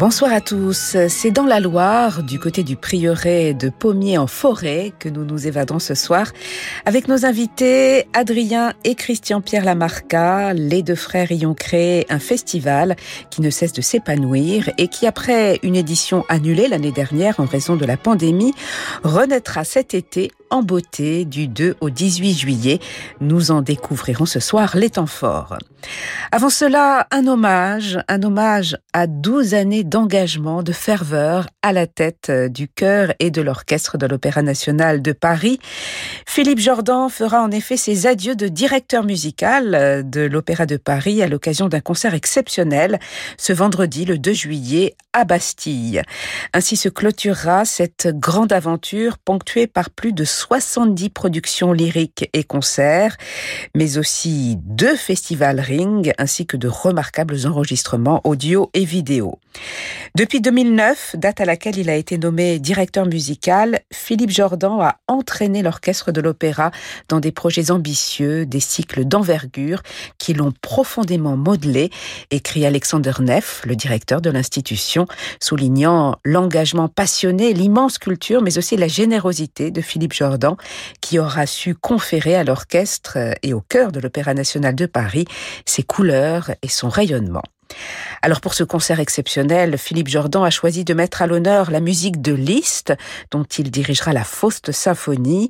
Bonsoir à tous. C'est dans la Loire, du côté du prieuré de Pommier en forêt, que nous nous évadons ce soir avec nos invités Adrien et Christian-Pierre Lamarca. Les deux frères y ont créé un festival qui ne cesse de s'épanouir et qui, après une édition annulée l'année dernière en raison de la pandémie, renaîtra cet été en beauté du 2 au 18 juillet. Nous en découvrirons ce soir les temps forts. Avant cela, un hommage, un hommage à 12 années d'engagement, de ferveur à la tête euh, du chœur et de l'orchestre de l'Opéra national de Paris. Philippe Jordan fera en effet ses adieux de directeur musical euh, de l'Opéra de Paris à l'occasion d'un concert exceptionnel ce vendredi le 2 juillet à Bastille. Ainsi se clôturera cette grande aventure ponctuée par plus de 70 productions lyriques et concerts, mais aussi deux festivals ainsi que de remarquables enregistrements audio et vidéo. Depuis 2009, date à laquelle il a été nommé directeur musical, Philippe Jordan a entraîné l'orchestre de l'opéra dans des projets ambitieux, des cycles d'envergure qui l'ont profondément modelé, écrit Alexander Neff, le directeur de l'institution, soulignant l'engagement passionné, l'immense culture, mais aussi la générosité de Philippe Jordan qui aura su conférer à l'orchestre et au cœur de l'Opéra national de Paris ses couleurs et son rayonnement. Alors pour ce concert exceptionnel, Philippe Jordan a choisi de mettre à l'honneur la musique de Liszt, dont il dirigera la Faust symphonie,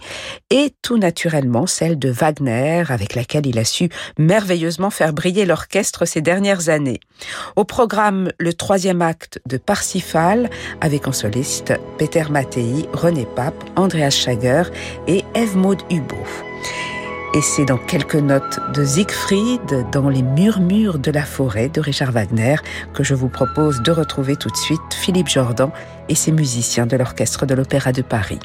et tout naturellement celle de Wagner, avec laquelle il a su merveilleusement faire briller l'orchestre ces dernières années. Au programme, le troisième acte de Parsifal, avec en soliste Peter Mattei, René Pape, Andreas Schager et Eve Maud Hubo. Et c'est dans quelques notes de Siegfried, dans les murmures de la forêt de Richard Wagner, que je vous propose de retrouver tout de suite Philippe Jordan et ses musiciens de l'Orchestre de l'Opéra de Paris.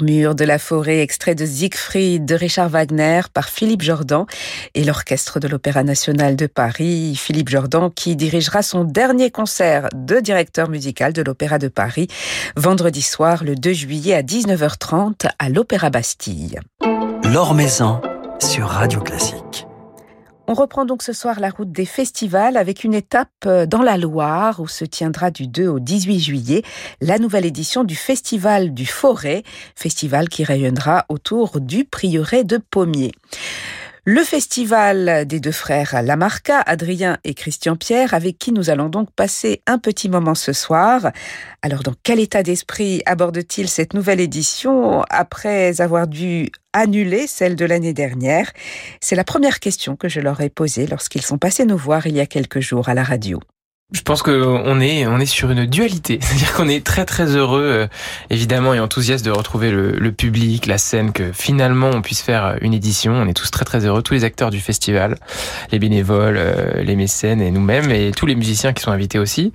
Les murmures de la forêt, extrait de Siegfried de Richard Wagner par Philippe Jordan et l'Orchestre de l'Opéra National de Paris. Philippe Jordan qui dirigera son dernier concert de directeur musical de l'Opéra de Paris vendredi soir le 2 juillet à 19h30 à l'Opéra Bastille. L'Or sur Radio Classique. On reprend donc ce soir la route des festivals avec une étape euh, dans la Loire où se tiendra du 2 au 18 juillet la nouvelle édition du Festival du Forêt, festival qui rayonnera autour du prieuré de Pommier. Le festival des deux frères Lamarca, Adrien et Christian Pierre, avec qui nous allons donc passer un petit moment ce soir. Alors, dans quel état d'esprit aborde-t-il cette nouvelle édition après avoir dû annuler celle de l'année dernière? C'est la première question que je leur ai posée lorsqu'ils sont passés nous voir il y a quelques jours à la radio. Je pense qu'on est on est sur une dualité, c'est-à-dire qu'on est très très heureux euh, évidemment et enthousiaste de retrouver le, public, la scène, que finalement on puisse faire une édition. On est tous très très heureux, tous les acteurs du festival, les bénévoles, euh, les mécènes et nous-mêmes et tous les musiciens qui sont invités aussi.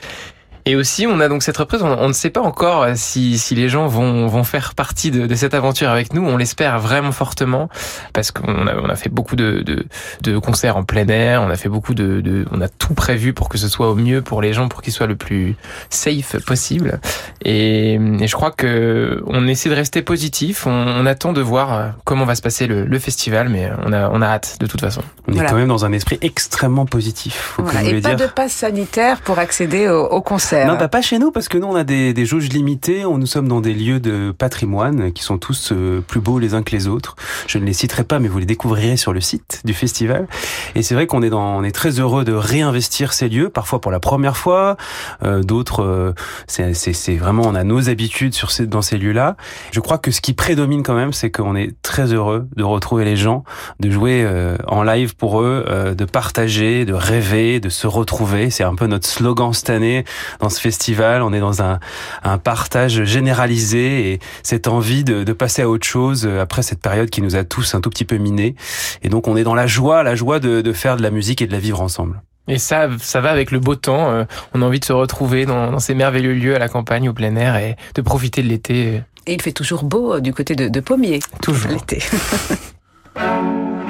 Et aussi, on a donc cette reprise. On, ne sait pas encore si, si les gens vont, vont faire partie de, de cette aventure avec nous. On l'espère vraiment fortement parce qu'on a, on a fait beaucoup de, de, de, concerts en plein air. On a fait beaucoup de, de, on a tout prévu pour que ce soit au mieux pour les gens, pour qu'ils soient le plus safe possible. Et, et, je crois que on essaie de rester positif. On, on, attend de voir comment va se passer le, le, festival, mais on a, on a hâte de toute façon. On est quand même dans un esprit extrêmement positif. Faut voilà. Et pas de passe sanitaire pour accéder au, au concert. Non, pas chez nous parce que nous on a des, des jauges limitées. On, nous sommes dans des lieux de patrimoine qui sont tous euh, plus beaux les uns que les autres. Je ne les citerai pas, mais vous les découvrirez sur le site du festival. Et c'est vrai qu'on est est très heureux de réinvestir ces lieux, parfois pour la première fois. Euh, D'autres, euh, c'est vraiment on a nos habitudes sur ces, dans ces lieux-là. Je crois que ce qui prédomine quand même, c'est qu'on est très heureux de retrouver les gens, de jouer euh, en live pour eux, euh, de partager, de rêver, de se retrouver. C'est un peu notre slogan cette année dans ce festival. On est dans un, un partage généralisé et cette envie de, de, passer à autre chose après cette période qui nous a tous un tout petit peu minés. Et donc on est dans la joie, la joie de, de faire de la musique et de la vivre ensemble. Et ça, ça va avec le beau temps. Euh, on a envie de se retrouver dans, dans, ces merveilleux lieux à la campagne, au plein air, et de profiter de l'été. Et il fait toujours beau euh, du côté de, de Pommier. Toujours. L'été.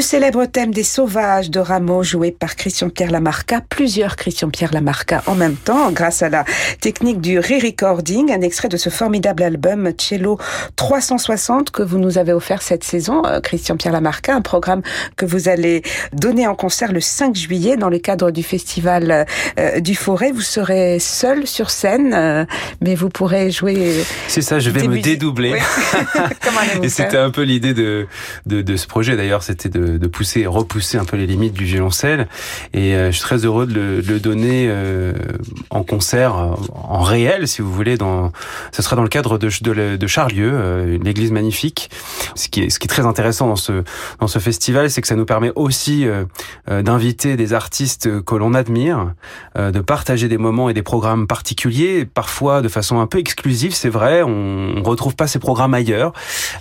Le célèbre thème des sauvages de Rameau joué par Christian-Pierre Lamarca, plusieurs Christian-Pierre Lamarca en même temps grâce à la technique du re-recording, un extrait de ce formidable album Cello 360 que vous nous avez offert cette saison, euh, Christian-Pierre Lamarca, un programme que vous allez donner en concert le 5 juillet dans le cadre du festival euh, du Forêt. Vous serez seul sur scène, euh, mais vous pourrez jouer. C'est ça, je vais me dédoubler. Et c'était un peu l'idée de, de, de ce projet d'ailleurs, c'était de de, pousser, repousser un peu les limites du violoncelle. Et euh, je suis très heureux de le, de le donner euh, en concert, en réel, si vous voulez. Dans, ce sera dans le cadre de, de, de Charlieu, euh, l'église magnifique. Ce qui est, ce qui est très intéressant dans ce dans ce festival, c'est que ça nous permet aussi d'inviter des artistes que l'on admire, de partager des moments et des programmes particuliers, parfois de façon un peu exclusive, c'est vrai. On, on retrouve pas ces programmes ailleurs.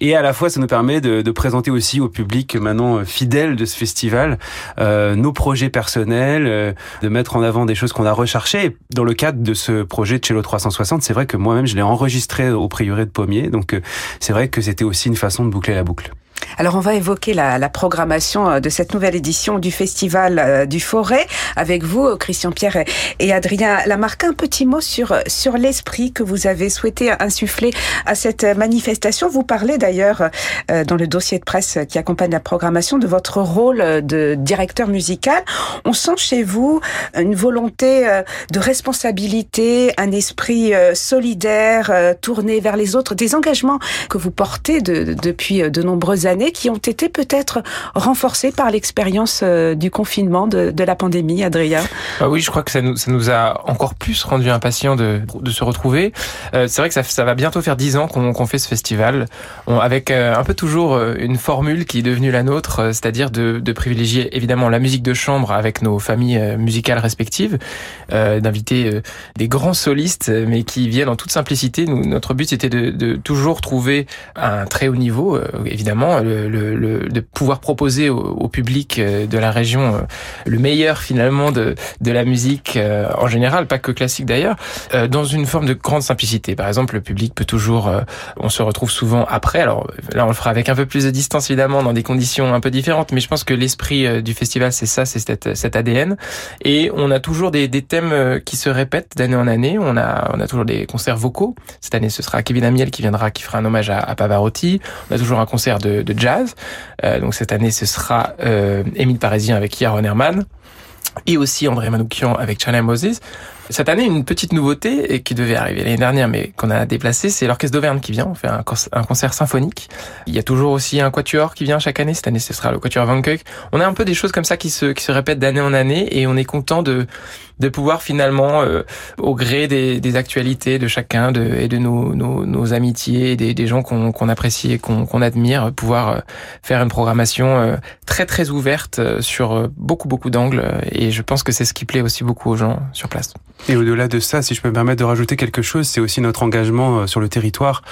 Et à la fois, ça nous permet de, de présenter aussi au public maintenant fidèles de ce festival, euh, nos projets personnels, euh, de mettre en avant des choses qu'on a recherchées. Dans le cadre de ce projet de Cello 360, c'est vrai que moi-même, je l'ai enregistré au prieuré de Pommier, donc euh, c'est vrai que c'était aussi une façon de boucler la boucle. Alors on va évoquer la, programmation euh, de cette nouvelle édition du Festival euh, du Forêt avec vous, euh, Christian Pierre et Adrien Lamarque. Un petit mot sur, sur l'esprit que vous avez souhaité insuffler à cette manifestation. Vous parlez d'ailleurs dans le dossier de presse qui accompagne la programmation de votre rôle de directeur musical. On sent chez vous une volonté de responsabilité, un esprit solidaire, tourné vers les autres, des engagements que vous portez de, depuis de nombreuses années qui ont été peut-être renforcées par l'expérience euh, du confinement, de, la pandémie, Adrien ah Oui, je crois que ça nous, a encore plus rendu impatients de, se retrouver. Euh, c'est vrai que ça, va bientôt faire dix ans qu'on qu fait ce festival, avec euh, un peu toujours une formule qui est devenue la nôtre, c'est-à-dire de, privilégier évidemment la musique de chambre avec nos familles musicales respectives, d'inviter des grands solistes, mais qui viennent en toute simplicité. Notre but c'était de, toujours trouver un très haut niveau, évidemment, le, le, de pouvoir proposer au, public euh, de la région euh, le meilleur finalement de, de la musique euh, en général, pas que classique d'ailleurs, dans une forme de grande simplicité. Par exemple, le public peut toujours, on se retrouve souvent après. Alors là, on le fera avec un peu plus de distance évidemment, dans des conditions un peu différentes, mais je pense que l'esprit du festival, c'est ça, c'est cet, cet ADN. Et on a toujours des, des thèmes qui se répètent d'année en année. On a, on a toujours des concerts vocaux. Cette année, ce sera Kevin Amiel qui viendra, qui fera un hommage à, à Pavarotti. On a toujours un concert de, de jazz. Euh, donc cette année, ce sera euh, Émile Parisien avec Yaron Herman et aussi André Manoukian avec Chana Moses. Cette année, une petite nouveauté et qui devait arriver l'année dernière, mais qu'on a déplacé, c'est l'orchestre d'Auvergne qui vient. On fait un, concert symphonique. Il y a toujours aussi un quatuor qui vient chaque année. Cette année, ce sera le quatuor Van Keuk. On a un peu des choses comme ça qui se, qui se répètent d'année en année et on est content de, de pouvoir finalement, euh, au gré des, des, actualités de chacun de, et de nos, nos, nos amitiés, des, des gens qu'on qu'on apprécie et qu'on admire, pouvoir euh, faire une programmation euh, très très ouverte sur beaucoup beaucoup d'angles. Et je pense que c'est ce qui plaît aussi beaucoup aux gens sur place. Et au-delà de ça, si je peux me permettre de rajouter quelque chose, c'est aussi notre engagement sur le territoire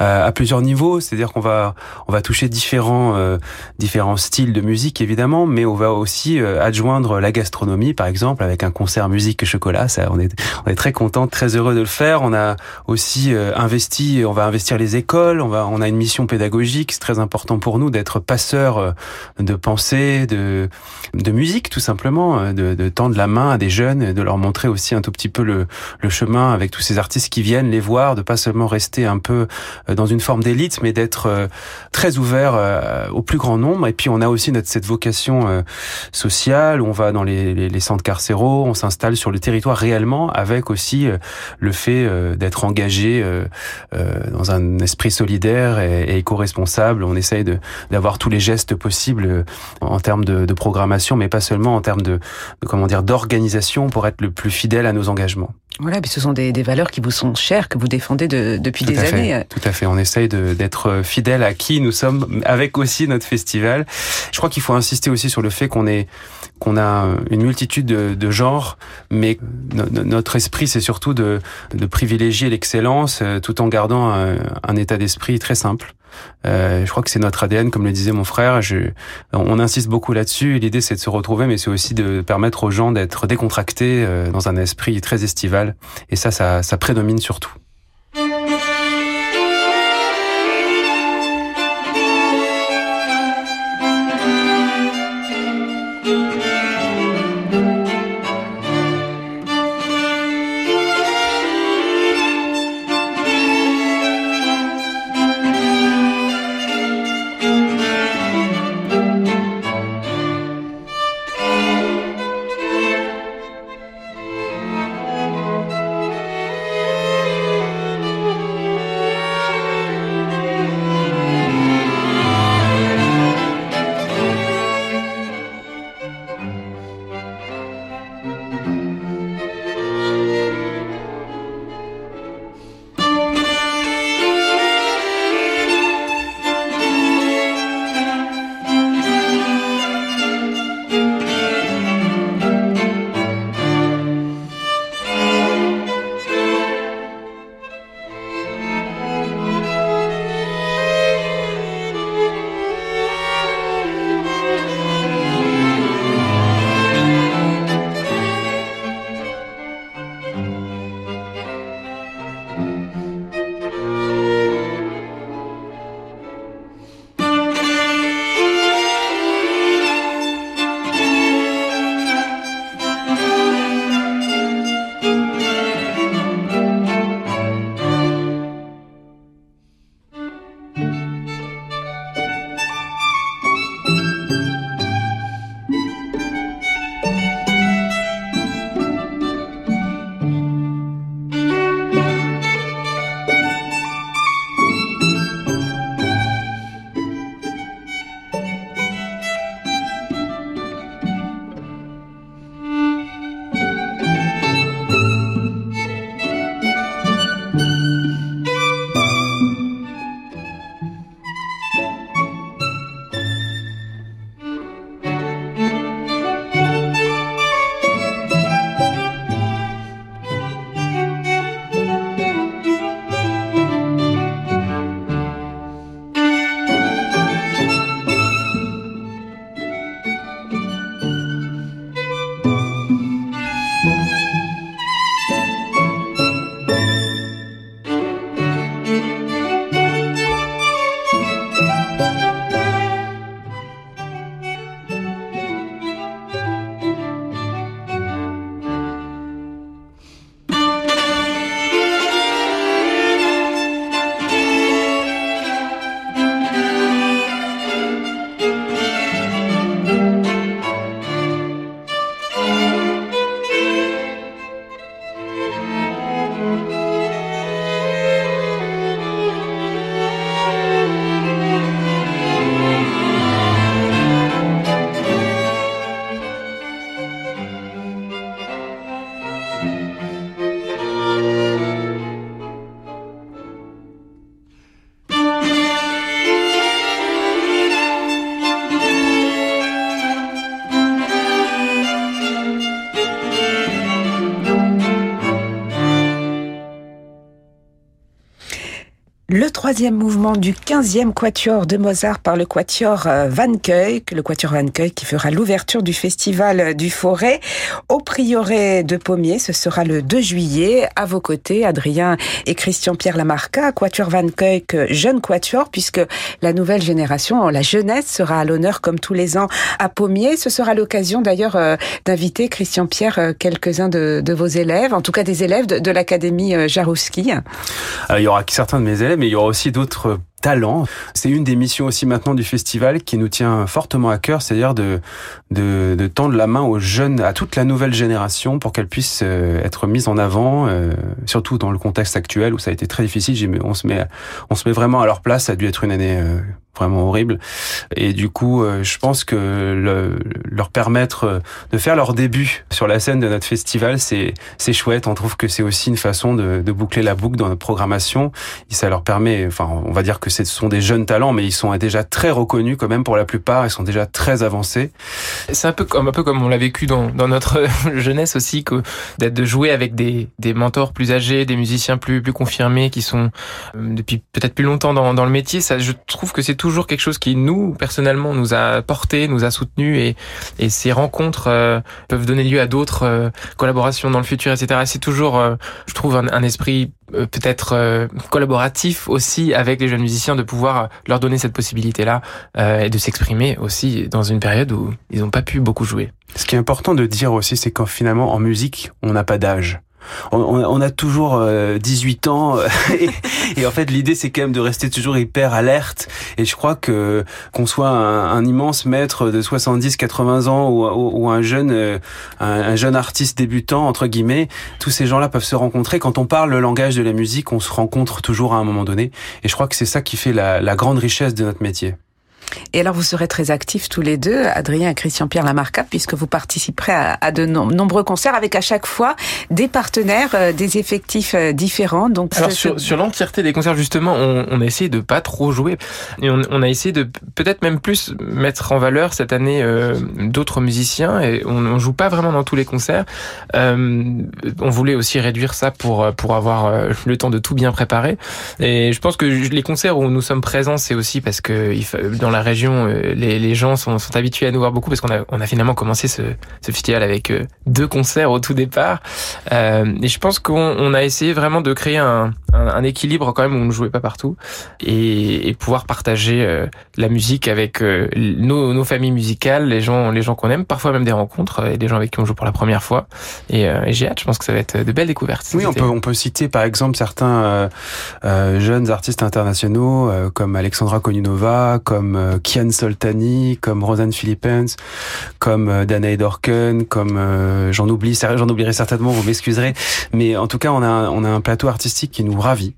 euh, à plusieurs niveaux. C'est-à-dire qu'on va on va toucher différents euh, différents styles de musique évidemment, mais on va aussi euh, adjoindre la gastronomie, par exemple, avec un concert musique et chocolat. Ça, on est on est très content, très heureux de le faire. On a aussi investi, on va investir les écoles. On va on a une mission pédagogique. C'est très important pour nous d'être passeurs de pensée, de de musique tout simplement, de, de tendre la main à des jeunes, de leur montrer aussi un tout petit peu le, le chemin avec tous ces artistes qui viennent les voir, de pas seulement rester un peu euh, dans une forme d'élite, mais d'être euh, très ouvert euh, au plus grand nombre. Et puis on a aussi notre, cette vocation sociale on va dans les, les, les centres carcéraux, on s'installe sur le territoire réellement, avec aussi le fait d'être engagé dans un esprit solidaire et, éco-responsable. On essaye d'avoir tous les gestes possibles en termes de, programmation, mais pas seulement en termes de comment dire d'organisation pour être le plus fidèle à nos engagements. Voilà, puis ce sont des, des, valeurs qui vous sont chères, que vous défendez de, depuis tout des années. tout à fait. On essaye d'être fidèle à qui nous sommes, avec aussi notre festival. Je crois qu'il faut insister aussi sur le fait qu'on est qu'on a une multitude de, de genres, mais no, notre esprit, c'est surtout de, de privilégier l'excellence, euh, tout en gardant un, un état d'esprit très simple. Euh, je crois que c'est notre ADN, comme le disait mon frère. Je, on insiste beaucoup là-dessus. L'idée, c'est de se retrouver, mais c'est aussi de permettre aux gens d'être décontractés euh, dans un esprit très estival. Et ça, ça, ça prédomine surtout. Troisième mouvement du 15e quatuor de Mozart par le quatuor euh, Van Keuck, le quatuor Van Keuck qui fera l'ouverture du festival du Forêt au prieuré de Pommier. Ce sera le 2 juillet. À vos côtés, Adrien et Christian-Pierre Lamarca, quatuor Van Keuck, jeune quatuor, puisque la nouvelle génération, la jeunesse, sera à l'honneur comme tous les ans à Pommier. Ce sera l'occasion d'ailleurs euh, d'inviter Christian-Pierre euh, quelques-uns de, vos élèves, en tout cas des élèves de, l'Académie Jarouski. il y aura certains de mes élèves mais il y aura aussi d'autres talents. C'est une des missions aussi maintenant du festival qui nous tient fortement à cœur, c'est-à-dire de, de, de, tendre la main aux jeunes, à toute la nouvelle génération pour qu'elle puisse euh, être mise en avant, euh, surtout dans le contexte actuel où ça a été très difficile. On se met, on se met vraiment à leur place. Ça a dû être une année euh, vraiment horrible. Et du coup, euh, je pense que le, leur permettre euh, de faire leur début sur la scène de notre festival, c'est c'est chouette. On trouve que c'est aussi une façon de, de, boucler la boucle dans notre programmation. Ça leur permet, enfin, on va dire que ce sont des jeunes talents, mais ils sont déjà très reconnus quand même pour la plupart. Ils sont déjà très avancés. C'est un peu comme un peu comme on l'a vécu dans, dans notre jeunesse aussi, que d'être de jouer avec des, des mentors plus âgés, des musiciens plus plus confirmés qui sont euh, depuis peut-être plus longtemps dans, dans le métier. Ça, je trouve que c'est toujours quelque chose qui nous personnellement nous a porté, nous a soutenu et, et ces rencontres euh, peuvent donner lieu à d'autres euh, collaborations dans le futur, etc. C'est toujours, euh, je trouve, un, un esprit peut-être collaboratif aussi avec les jeunes musiciens de pouvoir leur donner cette possibilité-là et de s'exprimer aussi dans une période où ils n'ont pas pu beaucoup jouer. Ce qui est important de dire aussi, c'est qu'en finalement en musique, on n'a pas d'âge on, a toujours 18 euh, ans et, en fait l'idée c'est quand même de rester toujours hyper alerte. Et je crois que qu'on soit un, immense maître de 70 80 ans ou, un jeune euh, un, jeune artiste débutant entre guillemets tous ces gens-là peuvent se rencontrer. Quand on parle le langage de la musique on se rencontre toujours à un moment donné. Et je crois que c'est ça qui fait la grande richesse de notre métier. Et alors, vous serez très actifs tous les deux, Adrien et Christian-Pierre Lamarca, puisque vous participerez à, de nombreux concerts avec à chaque fois des partenaires, euh, des effectifs euh, différents. Donc, alors, sur, l'entièreté des concerts, justement, on, a essayé de pas trop jouer. Et on, a essayé de peut-être même plus mettre en valeur cette année euh, d'autres musiciens. Et on, on joue pas vraiment dans tous les concerts. on voulait aussi réduire ça pour, pour avoir le temps de tout bien préparer. Et je pense que les concerts où nous sommes présents, c'est aussi parce que dans la région, euh, les, les gens sont, sont, habitués à nous voir beaucoup parce qu'on a, on a finalement commencé ce, ce festival avec euh, deux concerts au tout départ. Euh, et je pense qu'on on a essayé vraiment de créer un, un, un, équilibre quand même où on ne jouait pas partout et, et pouvoir partager euh, la musique avec nos, nos, familles musicales, les gens, les gens qu'on aime, parfois même des rencontres et des gens avec qui on joue pour la première fois. Et, et j'ai hâte, je pense que ça va être de belles découvertes. Oui, on peut, on peut citer par exemple certains jeunes artistes internationaux comme Alexandra Koninova, comme euh, Kian Soltani, comme Rosanne Philippens, comme euh, Danae Dorken, comme euh, j'en oublie, j'en oublierai certainement, vous m'excuserez, mais en tout cas on a on a un plateau artistique qui nous ravit.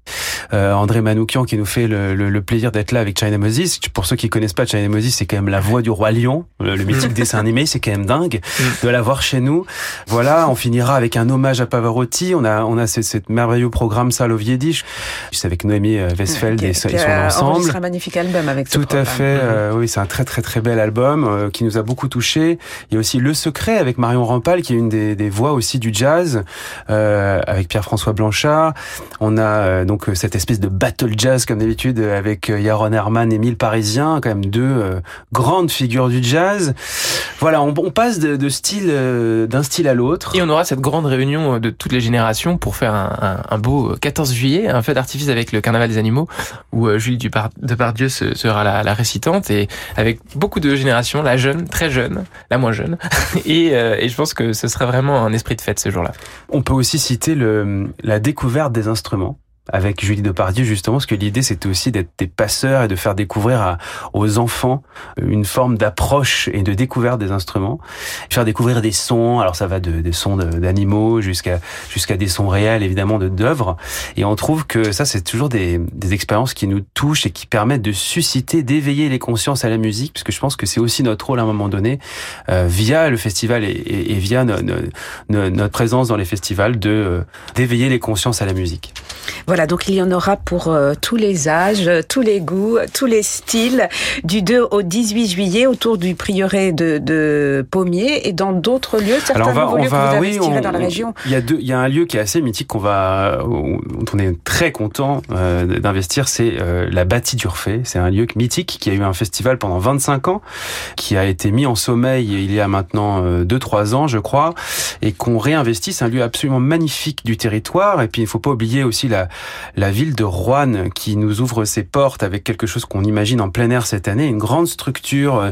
André Manoukian qui nous fait le, le, plaisir d'être là avec China Moses. Pour ceux qui connaissent pas China Moses, c'est quand même la voix du roi lion, le, mythique dessin animé, c'est quand même dingue de l'avoir chez nous. Voilà, on finira avec un hommage à Pavarotti. On a on a ce, merveilleux programme Saloviedi, c'est avec Noémie Westfeld et, son ensemble. un magnifique album avec ce Tout à fait. Euh, oui, c'est un très très très bel album euh, qui nous a beaucoup touché. Il y a aussi Le Secret avec Marion Rampal qui est une des, des voix aussi du jazz euh, avec Pierre-François Blanchard. On a donc cette espèce de battle jazz comme d'habitude avec Yaron Herman et Mille Parisiens, quand même deux grandes figures du jazz. Voilà, on, on passe de, de style d'un style à l'autre. Et on aura cette grande réunion de toutes les générations pour faire un, un, un beau 14 juillet, un feu d'artifice avec le Carnaval des animaux où Julie Depardieu sera la, la récitation et avec beaucoup de générations, la jeune, très jeune, la moins jeune. et, euh, et je pense que ce serait vraiment un esprit de fête ce jour-là. On peut aussi citer le, la découverte des instruments avec Julie Depardieu justement, parce que l'idée c'était aussi d'être des passeurs et de faire découvrir à, aux enfants une forme d'approche et de découverte des instruments, faire découvrir des sons. Alors ça va de, des sons d'animaux jusqu'à jusqu'à des sons réels évidemment de d'œuvres. Et on trouve que ça c'est toujours des, des expériences qui nous touchent et qui permettent de susciter, d'éveiller les consciences à la musique, puisque je pense que c'est aussi notre rôle à un moment donné euh, via le festival et, et, via notre présence dans les festivals de euh, d'éveiller les consciences à la musique. Donc il y en aura pour euh, tous les âges, tous les goûts, tous les styles, du 2 au 18 juillet autour du prieuré de, de Pommier et dans d'autres lieux, certains Alors on va, nouveaux on lieux va, que vous oui, on- dans la on- région. Il y a deux, il y a un lieu qui est assez mythique qu'on va, dont on est très content euh, d'investir, c'est euh, la Bâtie d'Urfé. C'est un lieu mythique qui a eu un festival pendant 25 ans, qui a été mis en sommeil il y a maintenant 2-3 ans, je crois, et qu'on réinvestit. C'est un lieu absolument magnifique du territoire. Et puis il faut pas oublier aussi la, la ville de Roanne qui nous ouvre ses portes avec quelque chose qu'on imagine en plein air cette année, une grande structure euh,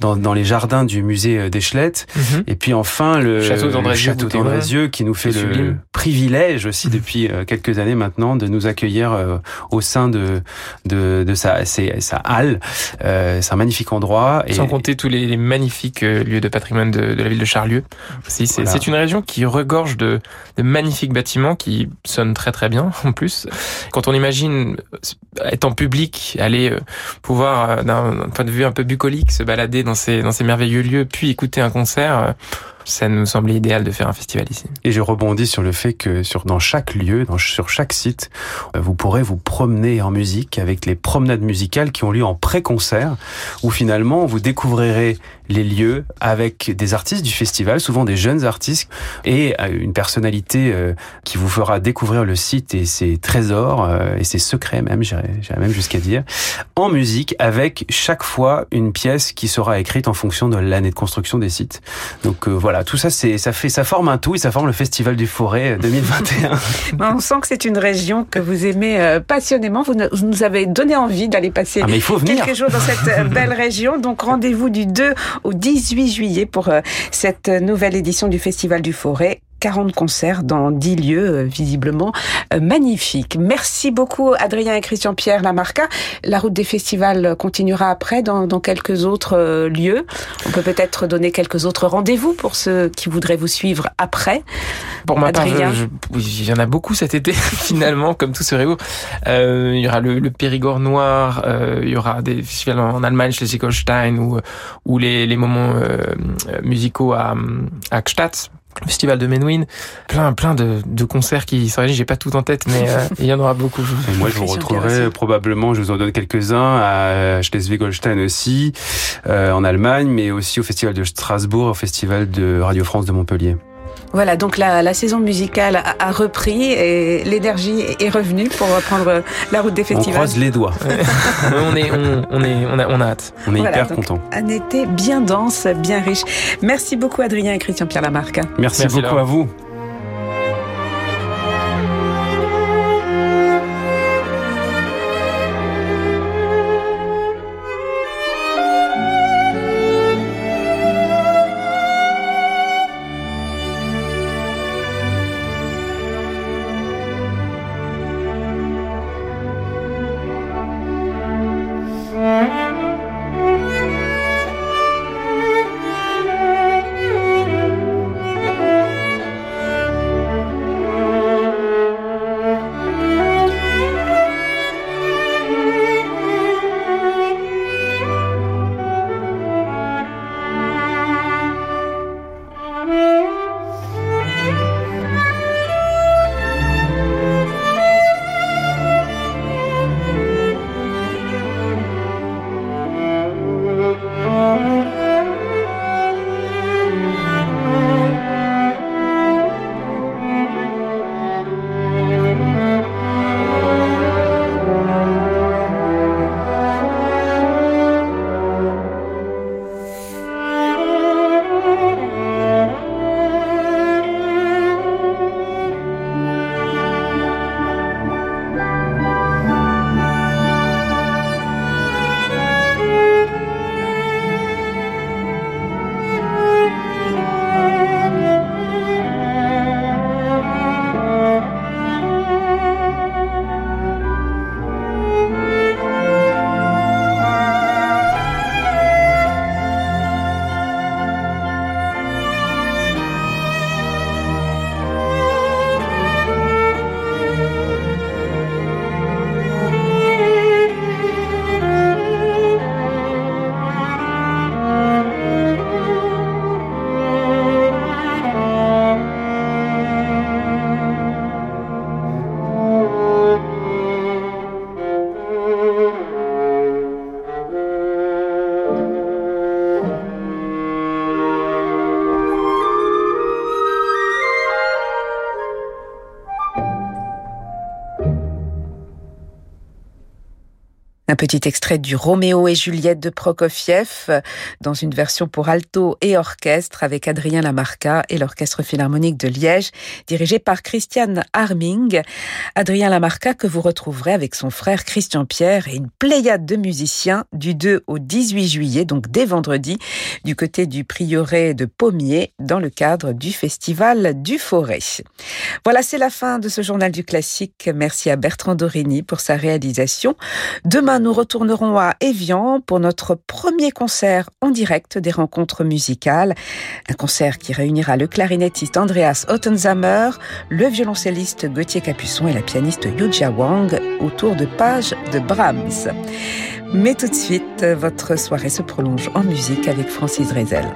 dans, dans les jardins du musée euh, d'Eschlette. Mhm. Et puis enfin le Château d'Andrézieux, qui nous fait le privilège aussi depuis euh, quelques années maintenant de nous accueillir au sein de de, de sa, sa halle. Euh, c'est un magnifique endroit. Et, Sans compter tous les, les magnifiques lieux de patrimoine de, de la ville de Charlieu. C'est Voilà. une région qui regorge de, de magnifiques bâtiments qui sonnent très très bien en plus. Quand on imagine euh, être en public, aller euh, pouvoir euh, d'un point de vue un peu bucolique se balader dans ces merveilleux lieux, puis écouter un concert, ça nous semblait idéal de faire un festival ici. Et je rebondis sur le fait que sur dans chaque lieu, dans, sur chaque site, euh, vous pourrez vous promener en musique avec les promenades musicales qui ont lieu en pré-concert, où finalement vous découvrirez les lieux avec des artistes du festival, souvent des jeunes artistes, et euh, une personnalité euh, qui vous fera découvrir le site et ses trésors et ses secrets même, j'irais même jusqu'à dire, en musique avec chaque fois une pièce qui sera écrite en fonction de l'année de construction des sites. Donc euh, voilà, tout ça c'est ça fait ça forme un tout et ça forme le festival du Forêt euh, 2021. On sent que c'est une région que vous aimez euh, passionnément. Vous, nous avez donné envie d'aller passer ah mais il faut venir. quelques jours dans cette euh, belle région. Donc rendez-vous du 2 au 18 juillet pour euh, cette nouvelle édition du Festival du Forêt. 40 concerts dans 10 lieux euh, visiblement euh, magnifiques. Merci beaucoup Adrien et Christian Pierre Lamarca. La route des festivals continuera après dans, dans quelques autres euh, lieux. On peut peut-être donner quelques autres rendez-vous pour ceux qui voudraient vous suivre après. Pour ma part, il y en a beaucoup cet été, finalement, comme tout ce réseau. Euh, il y aura le, le Périgord noir, euh, il y aura des festivals en Allemagne, Schleswig-Holstein, ou, ou les, les moments euh, musicaux à, à Gstaad. Le Festival de Menuhin, plein plein de, de concerts qui sont j'ai pas tout en tête mais euh, il y en aura beaucoup. Et moi, je vous retrouverai probablement, je vous en donne quelques-uns, à Schleswig-Holstein aussi, euh, en Allemagne, mais aussi au Festival de Strasbourg, au Festival de Radio France de Montpellier. Voilà, donc la, la saison musicale a, a repris et l'énergie est revenue pour reprendre la route des On festivals. croise les doigts. on est on, on est on a, on a hâte. On est Voilà, hyper contents. Un été bien dense, bien riche. Merci beaucoup Adrien et Christian Pierre Lamarca. Merci, Merci, beaucoup à vous. Un petit extrait du Roméo et Juliette de Prokofiev dans une version pour alto et orchestre avec Adrien Lamarca et l'Orchestre Philharmonique de Liège dirigé par Christian Arming. Adrien Lamarca que vous retrouverez avec son frère Christian Pierre et une pléiade de musiciens du 2 au 18 juillet, donc dès vendredi, du côté du prieuré de Pommier dans le cadre du Festival du Forêt. Voilà, c'est la fin de ce journal du classique. Merci à Bertrand Dorini pour sa réalisation. Demain, nous retournerons à Evian pour notre premier concert en direct des rencontres musicales. Un concert qui réunira le clarinettiste Andreas Ottenzamer, le violoncelliste Gauthier Capuçon et la pianiste Yuja Wang autour de pages de Brahms. Mais tout de suite, votre soirée se prolonge en musique avec Francis Drezel.